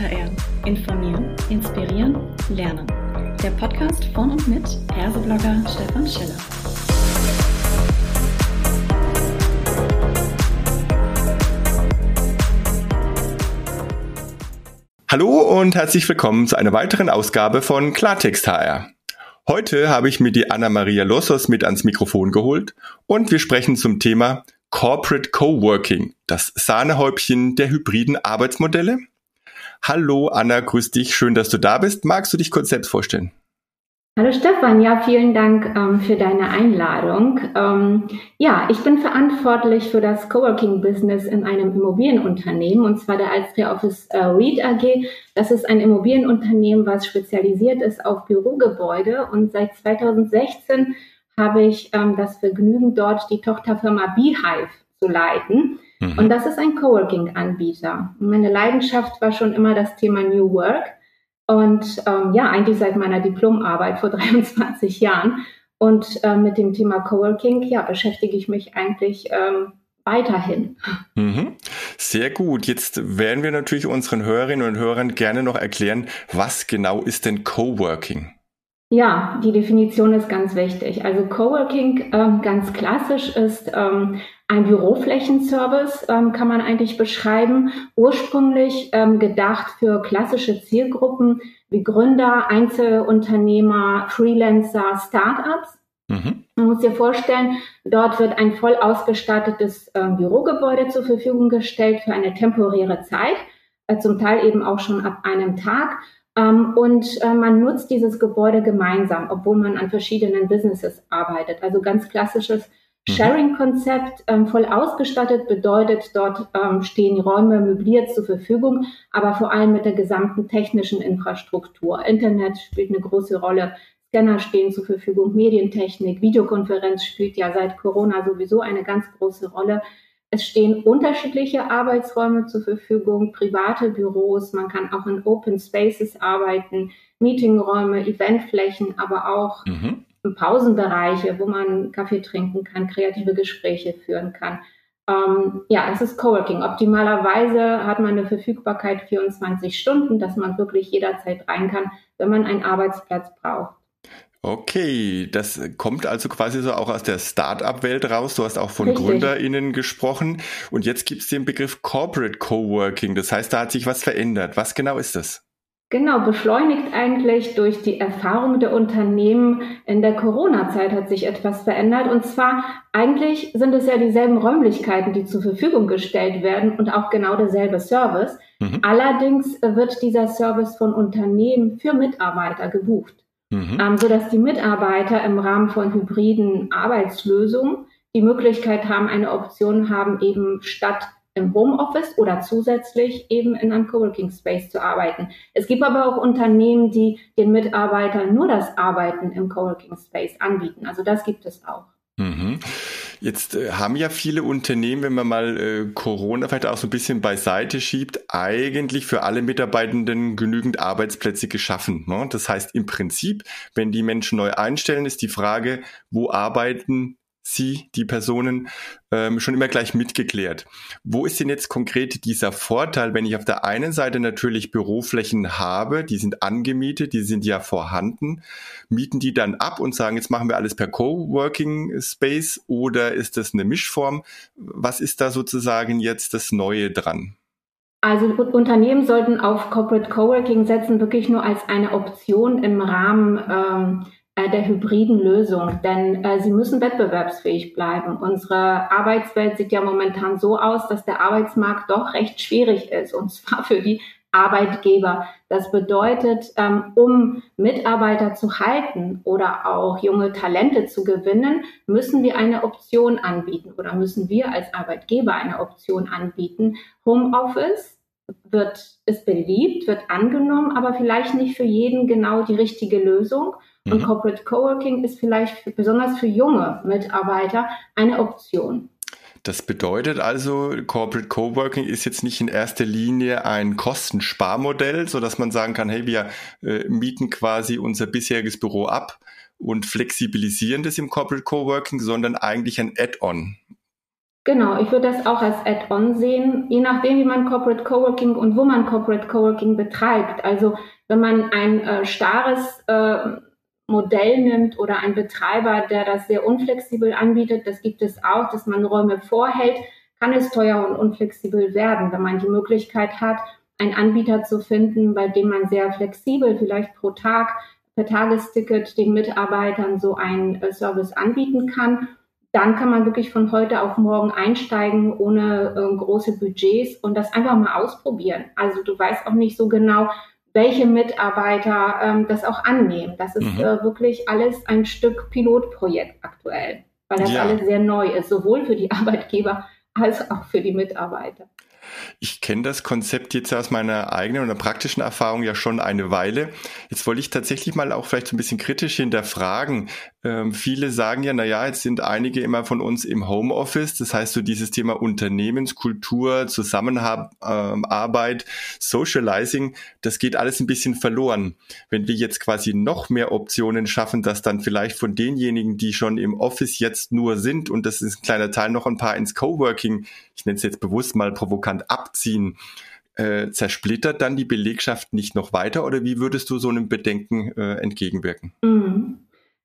HR. Informieren, inspirieren, lernen. Der Podcast von und mit Herseblogger Stefan Schiller. Hallo und herzlich willkommen zu einer weiteren Ausgabe von Klartext HR. Heute habe ich mir die Anna-Maria Lossos mit ans Mikrofon geholt und wir sprechen zum Thema Corporate Coworking, das Sahnehäubchen der hybriden Arbeitsmodelle. Hallo Anna, grüß dich, schön, dass du da bist. Magst du dich kurz selbst vorstellen? Hallo Stefan, ja, vielen Dank ähm, für deine Einladung. Ähm, ja, ich bin verantwortlich für das Coworking-Business in einem Immobilienunternehmen und zwar der Alstria Office äh, REIT AG. Das ist ein Immobilienunternehmen, was spezialisiert ist auf Bürogebäude und seit 2016 habe ich ähm, das Vergnügen, dort die Tochterfirma Beehive zu leiten. Mhm. Und das ist ein Coworking-Anbieter. Meine Leidenschaft war schon immer das Thema New Work. Und ähm, ja, eigentlich seit meiner Diplomarbeit vor 23 Jahren. Und äh, mit dem Thema Coworking, ja, beschäftige ich mich eigentlich ähm, weiterhin. Mhm. Sehr gut. Jetzt werden wir natürlich unseren Hörerinnen und Hörern gerne noch erklären, was genau ist denn Coworking? Ja, die Definition ist ganz wichtig. Also Coworking ähm, ganz klassisch ist ähm, ein Büroflächenservice, ähm, kann man eigentlich beschreiben. Ursprünglich ähm, gedacht für klassische Zielgruppen wie Gründer, Einzelunternehmer, Freelancer, Startups. Mhm. Man muss sich vorstellen, dort wird ein voll ausgestattetes ähm, Bürogebäude zur Verfügung gestellt für eine temporäre Zeit, äh, zum Teil eben auch schon ab einem Tag und äh, man nutzt dieses Gebäude gemeinsam, obwohl man an verschiedenen Businesses arbeitet. Also ganz klassisches mhm. Sharing-Konzept, ähm, voll ausgestattet, bedeutet, dort ähm, stehen Räume möbliert zur Verfügung, aber vor allem mit der gesamten technischen Infrastruktur. Internet spielt eine große Rolle, Scanner stehen zur Verfügung, Medientechnik, Videokonferenz spielt ja seit Corona sowieso eine ganz große Rolle. Es stehen unterschiedliche Arbeitsräume zur Verfügung, private Büros, man kann auch in Open Spaces arbeiten, Meetingräume, Eventflächen, aber auch mhm. Pausenbereiche, wo man Kaffee trinken kann, kreative Gespräche führen kann. Ähm, ja, es ist Coworking. Optimalerweise hat man eine Verfügbarkeit 24 Stunden, dass man wirklich jederzeit rein kann, wenn man einen Arbeitsplatz braucht. Okay, das kommt also quasi so auch aus der Start-up-Welt raus. Du hast auch von Richtig. GründerInnen gesprochen. Und jetzt gibt es den Begriff Corporate Coworking. Das heißt, da hat sich was verändert. Was genau ist das? Genau, beschleunigt eigentlich durch die Erfahrung der Unternehmen in der Corona-Zeit hat sich etwas verändert. Und zwar eigentlich sind es ja dieselben Räumlichkeiten, die zur Verfügung gestellt werden und auch genau derselbe Service. Mhm. Allerdings wird dieser Service von Unternehmen für Mitarbeiter gebucht mhm. ähm, sodass die Mitarbeiter im Rahmen von hybriden Arbeitslösungen die Möglichkeit haben, eine Option haben, eben statt im Homeoffice oder zusätzlich eben in einem Coworking Space zu arbeiten. Es gibt aber auch Unternehmen, die den Mitarbeitern nur das Arbeiten im Coworking Space anbieten. Also das gibt es auch. Mhm. Jetzt äh, haben ja viele Unternehmen, wenn man mal äh, Corona vielleicht auch so ein bisschen beiseite schiebt, eigentlich für alle Mitarbeitenden genügend Arbeitsplätze geschaffen. Ne? Das heißt im Prinzip, wenn die Menschen neu einstellen, ist die Frage, wo arbeiten Sie, die Personen, ähm, schon immer gleich mitgeklärt. Wo ist denn jetzt konkret dieser Vorteil, wenn ich auf der einen Seite natürlich Büroflächen habe, die sind angemietet, die sind ja vorhanden, mieten die dann ab und sagen, jetzt machen wir alles per Coworking Space oder ist das eine Mischform? Was ist da sozusagen jetzt das Neue dran? Also Unternehmen sollten auf Corporate Coworking setzen, wirklich nur als eine Option im Rahmen ähm, äh, der hybriden Lösung, denn äh, sie müssen wettbewerbsfähig bleiben. Unsere Arbeitswelt sieht ja momentan so aus, dass der Arbeitsmarkt doch recht schwierig ist, und zwar für die Arbeitgeber. Das bedeutet, ähm, um Mitarbeiter zu halten oder auch junge Talente zu gewinnen, müssen wir eine Option anbieten oder müssen wir als Arbeitgeber eine Option anbieten. Homeoffice wird, ist beliebt, wird angenommen, aber vielleicht nicht für jeden genau die richtige Lösung. Und mhm. Corporate Coworking ist vielleicht für, besonders für junge Mitarbeiter eine Option. Das bedeutet also, Corporate Coworking ist jetzt nicht in erster Linie ein Kostensparmodell, so dass man sagen kann, hey, wir äh, mieten quasi unser bisheriges Büro ab und flexibilisieren das im Corporate Coworking, sondern eigentlich ein Add-on. Genau, ich würde das auch als Add-on sehen, je nachdem, wie man Corporate Coworking und wo man Corporate Coworking betreibt. Also wenn man ein äh, starres äh, Modell nimmt oder ein Betreiber, der das sehr unflexibel anbietet, das gibt es auch, dass man Räume vorhält, kann es teuer und unflexibel werden. Wenn man die Möglichkeit hat, einen Anbieter zu finden, bei dem man sehr flexibel, vielleicht pro Tag, per Tagesticket den Mitarbeitern so einen äh, Service anbieten kann, dann kann man wirklich von heute auf morgen einsteigen ohne äh, große Budgets und das einfach mal ausprobieren. Also du weißt auch nicht so genau, welche Mitarbeiter ähm, das auch annehmen. Das ist mhm. äh, wirklich alles ein Stück Pilotprojekt aktuell, weil das ja. alles sehr neu ist, sowohl für die Arbeitgeber als auch für die Mitarbeiter. Ich kenne das Konzept jetzt aus meiner eigenen oder praktischen Erfahrung ja schon eine Weile. Jetzt wollte ich tatsächlich mal auch vielleicht so ein bisschen kritisch hinterfragen. Ähm, viele sagen ja, na ja, jetzt sind einige immer von uns im Homeoffice. Das heißt, so dieses Thema Unternehmenskultur, Zusammenarbeit, ähm, Socializing, das geht alles ein bisschen verloren. Wenn wir jetzt quasi noch mehr Optionen schaffen, dass dann vielleicht von denjenigen, die schon im Office jetzt nur sind, und das ist ein kleiner Teil, noch ein paar ins Coworking, ich nenne es jetzt bewusst mal provokant, abziehen, äh, zersplittert dann die Belegschaft nicht noch weiter oder wie würdest du so einem Bedenken äh, entgegenwirken? Mhm.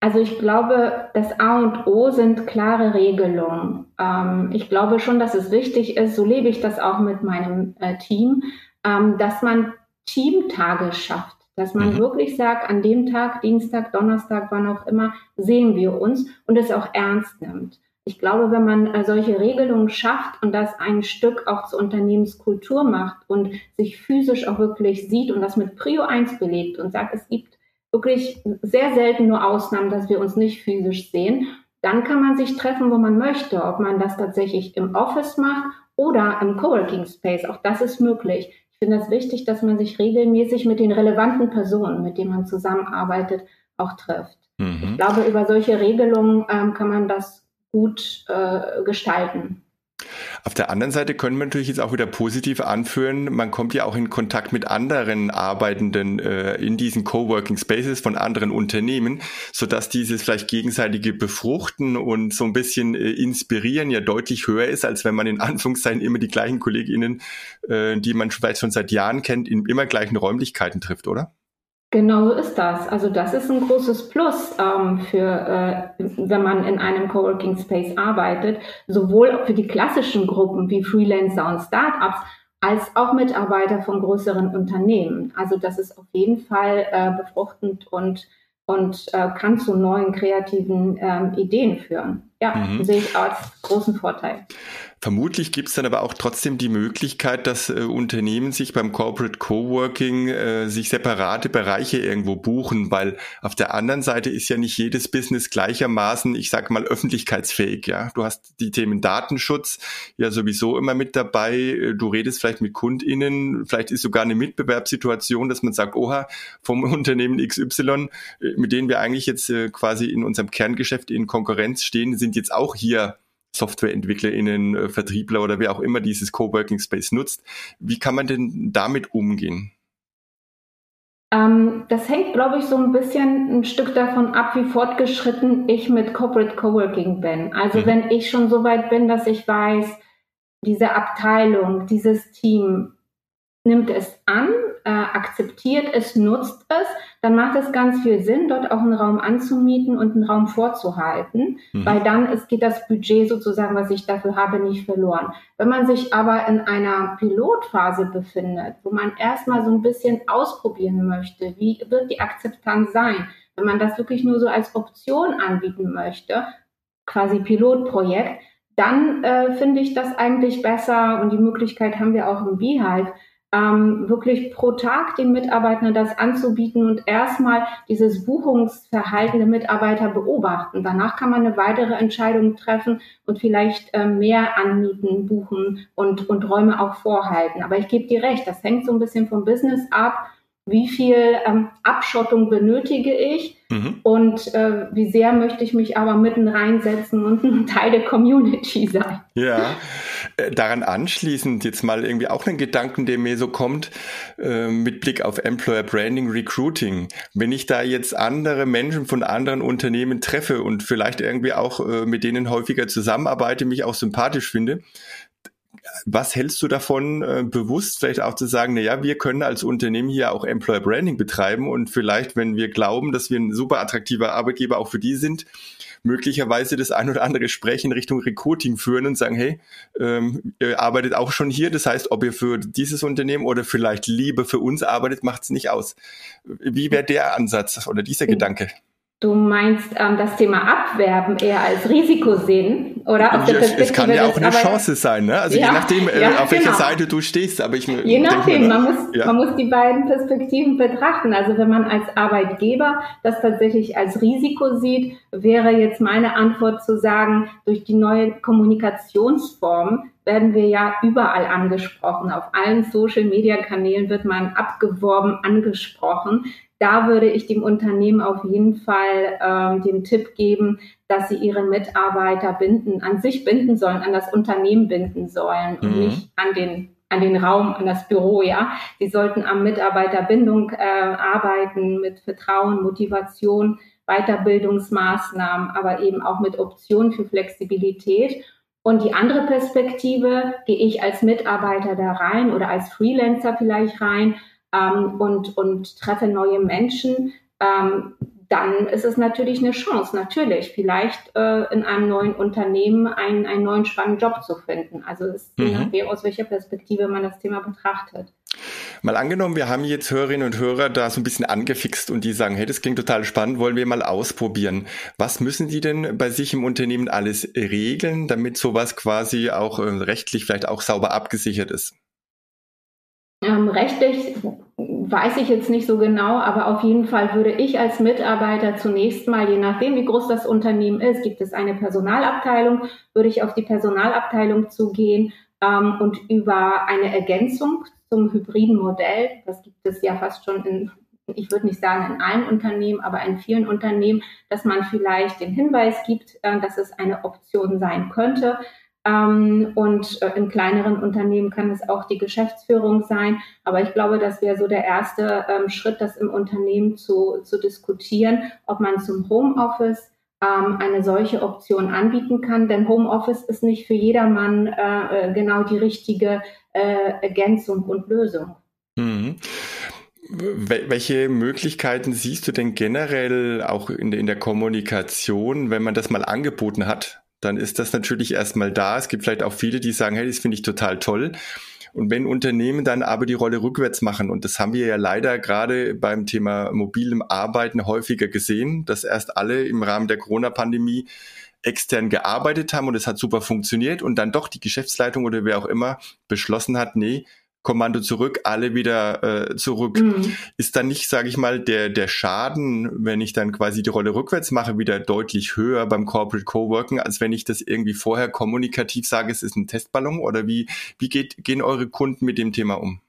Also ich glaube, das A und O sind klare Regelungen. Ähm, ich glaube schon, dass es wichtig ist, so lebe ich das auch mit meinem äh, Team, ähm, dass man Teamtage schafft. Dass man mhm. wirklich sagt, an dem Tag, Dienstag, Donnerstag, wann auch immer, sehen wir uns und es auch ernst nimmt. Ich glaube, wenn man äh, solche Regelungen schafft und das ein Stück auch zur Unternehmenskultur macht und sich physisch auch wirklich sieht und das mit Prio 1 belegt und sagt, es gibt wirklich sehr selten nur Ausnahmen, dass wir uns nicht physisch sehen. Dann kann man sich treffen, wo man möchte, ob man das tatsächlich im Office macht oder im Coworking Space. Auch das ist möglich. Ich finde es das wichtig, dass man sich regelmäßig mit den relevanten Personen, mit denen man zusammenarbeitet, auch trifft. Mhm. Ich glaube, über solche Regelungen ähm, kann man das gut äh, gestalten. Auf der anderen Seite können wir natürlich jetzt auch wieder positiv anführen, man kommt ja auch in Kontakt mit anderen Arbeitenden äh, in diesen Coworking Spaces von anderen Unternehmen, sodass dieses vielleicht gegenseitige Befruchten und so ein bisschen äh, inspirieren ja deutlich höher ist, als wenn man in Anführungszeichen immer die gleichen KollegInnen, äh, die man vielleicht schon seit Jahren kennt, in immer gleichen Räumlichkeiten trifft, oder? Genau so ist das. Also das ist ein großes Plus ähm, für, äh, wenn man in einem Coworking Space arbeitet, sowohl für die klassischen Gruppen wie Freelancer und Startups, als auch Mitarbeiter von größeren Unternehmen. Also das ist auf jeden Fall äh, befruchtend und und äh, kann zu neuen kreativen ähm, Ideen führen. Ja, mhm. sehe ich als großen Vorteil. Vermutlich gibt es dann aber auch trotzdem die Möglichkeit, dass äh, Unternehmen sich beim Corporate Coworking äh, sich separate Bereiche irgendwo buchen, weil auf der anderen Seite ist ja nicht jedes Business gleichermaßen, ich sage mal, öffentlichkeitsfähig. Ja, du hast die Themen Datenschutz ja sowieso immer mit dabei. Äh, du redest vielleicht mit KundInnen, vielleicht ist sogar eine Mitbewerbssituation, dass man sagt, oha, vom Unternehmen XY, äh, mit denen wir eigentlich jetzt äh, quasi in unserem Kerngeschäft in Konkurrenz stehen, sind jetzt auch hier SoftwareentwicklerInnen, äh, Vertriebler oder wer auch immer dieses Coworking Space nutzt. Wie kann man denn damit umgehen? Ähm, das hängt, glaube ich, so ein bisschen ein Stück davon ab, wie fortgeschritten ich mit Corporate Coworking bin. Also mhm. wenn ich schon so weit bin, dass ich weiß, diese Abteilung, dieses Team nimmt es an, äh, akzeptiert es, nutzt es, dann macht es ganz viel Sinn, dort auch einen Raum anzumieten und einen Raum vorzuhalten, mhm. weil dann ist, geht das Budget sozusagen, was ich dafür habe, nicht verloren. Wenn man sich aber in einer Pilotphase befindet, wo man erstmal so ein bisschen ausprobieren möchte, wie wird die Akzeptanz sein, wenn man das wirklich nur so als Option anbieten möchte, quasi Pilotprojekt, dann äh, finde ich das eigentlich besser und die Möglichkeit haben wir auch im Beehive, ähm, wirklich pro Tag den Mitarbeitern das anzubieten und erstmal dieses Buchungsverhalten der Mitarbeiter beobachten. Danach kann man eine weitere Entscheidung treffen und vielleicht äh, mehr anmieten, buchen und, und Räume auch vorhalten. Aber ich gebe dir recht, das hängt so ein bisschen vom Business ab. Wie viel ähm, Abschottung benötige ich? Mhm. Und äh, wie sehr möchte ich mich aber mitten reinsetzen und ein Teil der Community sein. Ja, äh, daran anschließend jetzt mal irgendwie auch einen Gedanken, der mir so kommt, äh, mit Blick auf Employer Branding Recruiting. Wenn ich da jetzt andere Menschen von anderen Unternehmen treffe und vielleicht irgendwie auch äh, mit denen häufiger zusammenarbeite, mich auch sympathisch finde, was hältst du davon, äh, bewusst vielleicht auch zu sagen, na ja, wir können als Unternehmen hier auch Employer Branding betreiben und vielleicht, wenn wir glauben, dass wir ein super attraktiver Arbeitgeber auch für die sind, möglicherweise das ein oder andere Gespräch in Richtung Recruiting führen und sagen, hey, ähm, ihr arbeitet auch schon hier, das heißt, ob ihr für dieses Unternehmen oder vielleicht lieber für uns arbeitet, macht es nicht aus. Wie wäre der Ansatz oder dieser mhm. Gedanke? Du meinst ähm, das Thema Abwerben eher als Risiko sehen, oder? Aus der es kann ja auch eine Chance sein, ne? Also ja, je nachdem, äh, ja, auf genau. welcher Seite du stehst. Aber ich je nachdem, man muss ja. man muss die beiden Perspektiven betrachten. Also wenn man als Arbeitgeber das tatsächlich als Risiko sieht, wäre jetzt meine Antwort zu sagen: Durch die neue Kommunikationsform werden wir ja überall angesprochen. Auf allen Social-Media-Kanälen wird man abgeworben, angesprochen da würde ich dem Unternehmen auf jeden Fall ähm, den Tipp geben, dass sie ihre Mitarbeiter binden, an sich binden sollen, an das Unternehmen binden sollen mhm. und nicht an den an den Raum, an das Büro, ja. Sie sollten am Mitarbeiterbindung äh, arbeiten, mit Vertrauen, Motivation, Weiterbildungsmaßnahmen, aber eben auch mit Optionen für Flexibilität. Und die andere Perspektive, gehe ich als Mitarbeiter da rein oder als Freelancer vielleicht rein ähm, und, und treffe neue Menschen, ähm, dann ist es natürlich eine Chance, natürlich, vielleicht äh, in einem neuen Unternehmen einen, einen neuen spannenden Job zu finden. Also es ist mhm. je nachdem, aus welcher Perspektive man das Thema betrachtet. Mal angenommen, wir haben jetzt Hörerinnen und Hörer da so ein bisschen angefixt und die sagen, hey, das klingt total spannend, wollen wir mal ausprobieren. Was müssen die denn bei sich im Unternehmen alles regeln, damit sowas quasi auch äh, rechtlich vielleicht auch sauber abgesichert ist? Ähm, rechtlich weiß ich jetzt nicht so genau, aber auf jeden Fall würde ich als Mitarbeiter zunächst mal, je nachdem wie groß das Unternehmen ist, gibt es eine Personalabteilung, würde ich auf die Personalabteilung zugehen ähm, und über eine Ergänzung zum hybriden Modell, das gibt es ja fast schon in ich würde nicht sagen in allen Unternehmen, aber in vielen Unternehmen, dass man vielleicht den Hinweis gibt, äh, dass es eine Option sein könnte, ähm, und äh, in kleineren Unternehmen kann es auch die Geschäftsführung sein. Aber ich glaube, das wäre so der erste ähm, Schritt, das im Unternehmen zu, zu diskutieren, ob man zum Homeoffice ähm, eine solche Option anbieten kann. Denn Homeoffice ist nicht für jedermann äh, äh genau die richtige äh, Ergänzung und Lösung. Mhm. Welche Möglichkeiten siehst du denn generell auch in, in der Kommunikation, wenn man das mal angeboten hat? Dann ist das natürlich erstmal da. Es gibt vielleicht auch viele, die sagen, hey, das finde ich total toll. Und wenn Unternehmen dann aber die Rolle rückwärts machen, und das haben wir ja leider gerade beim Thema mobilem Arbeiten häufiger gesehen, dass erst alle im Rahmen der Corona-Pandemie extern gearbeitet haben und es hat super funktioniert und dann doch die Geschäftsleitung oder wer auch immer beschlossen hat, nee, Kommando zurück, alle wieder äh, zurück. Mhm. Ist dann nicht, sage ich mal, der, der Schaden, wenn ich dann quasi die Rolle rückwärts mache, wieder deutlich höher beim Corporate Coworking, als wenn ich das irgendwie vorher kommunikativ sage, es ist ein Testballon? Oder wie, wie geht, gehen eure Kunden mit dem Thema um?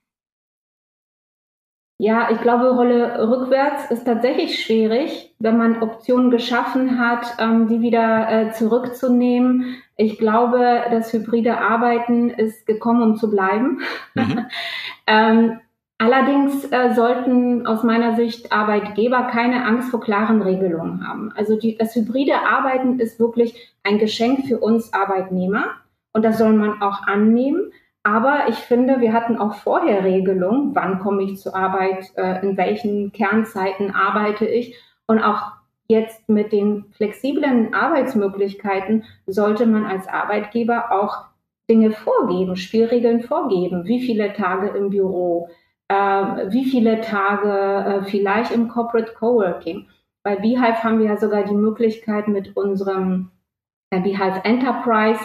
Ja, ich glaube, Rolle rückwärts ist tatsächlich schwierig, wenn man Optionen geschaffen hat, ähm, die wieder äh, zurückzunehmen. Ich glaube, das hybride Arbeiten ist gekommen, um zu bleiben. Mhm. ähm, allerdings äh, sollten aus meiner Sicht Arbeitgeber keine Angst vor klaren Regelungen haben. Also die, das hybride Arbeiten ist wirklich ein Geschenk für uns Arbeitnehmer und das soll man auch annehmen. Aber ich finde, wir hatten auch vorher Regelungen, wann komme ich zur Arbeit, äh, in welchen Kernzeiten arbeite ich. Und auch jetzt mit den flexiblen Arbeitsmöglichkeiten sollte man als Arbeitgeber auch Dinge vorgeben, Spielregeln vorgeben. Wie viele Tage im Büro, äh, wie viele Tage äh, vielleicht im Corporate Coworking. Bei Beehive haben wir ja sogar die Möglichkeit mit unserem äh, Beehive Enterprise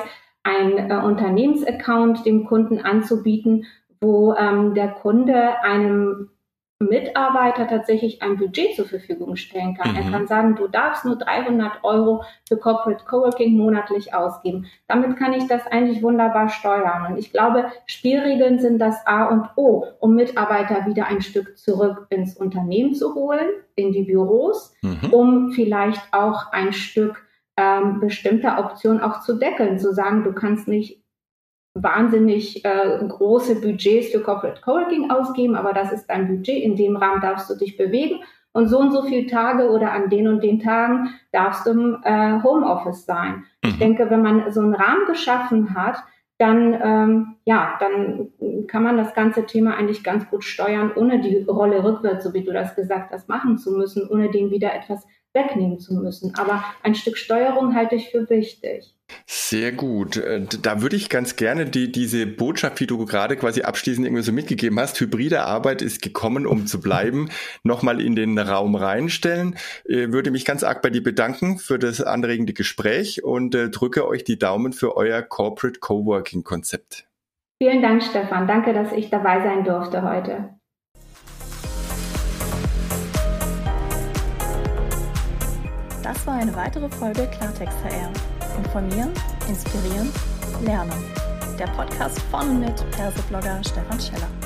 ein äh, Unternehmensaccount dem Kunden anzubieten, wo ähm, der Kunde einem Mitarbeiter tatsächlich ein Budget zur Verfügung stellen kann. Mhm. Er kann sagen, du darfst nur 300 Euro für Corporate Coworking monatlich ausgeben. Damit kann ich das eigentlich wunderbar steuern. Und ich glaube, Spielregeln sind das A und O, um Mitarbeiter wieder ein Stück zurück ins Unternehmen zu holen, in die Büros, mhm. um vielleicht auch ein Stück ähm, bestimmte Optionen auch zu deckeln, zu sagen, du kannst nicht wahnsinnig äh, große Budgets für Corporate Coworking ausgeben, aber das ist dein Budget, in dem Rahmen darfst du dich bewegen und so und so viele Tage oder an den und den Tagen darfst du im äh, Homeoffice sein. Mhm. Ich denke, wenn man so einen Rahmen geschaffen hat, dann ähm, ja, dann kann man das ganze Thema eigentlich ganz gut steuern, ohne die Rolle rückwärts, so wie du das gesagt hast, machen zu müssen, ohne dem wieder etwas wegnehmen zu müssen. Aber ein Stück Steuerung halte ich für wichtig. Sehr gut. Äh, da würde ich ganz gerne die, diese Botschaft, die du gerade quasi abschließend irgendwie so mitgegeben hast, hybride Arbeit ist gekommen, um zu bleiben, nochmal in den Raum reinstellen. Ich äh, würde mich ganz arg bei dir bedanken für das anregende Gespräch und äh, drücke euch die Daumen für euer Corporate Coworking Konzept. Vielen Dank, Stefan. Danke, dass ich dabei sein durfte heute. Das war eine weitere Folge Klartext HR. Informieren, inspirieren, lernen. Der Podcast von und mit Perseblogger Stefan Scheller.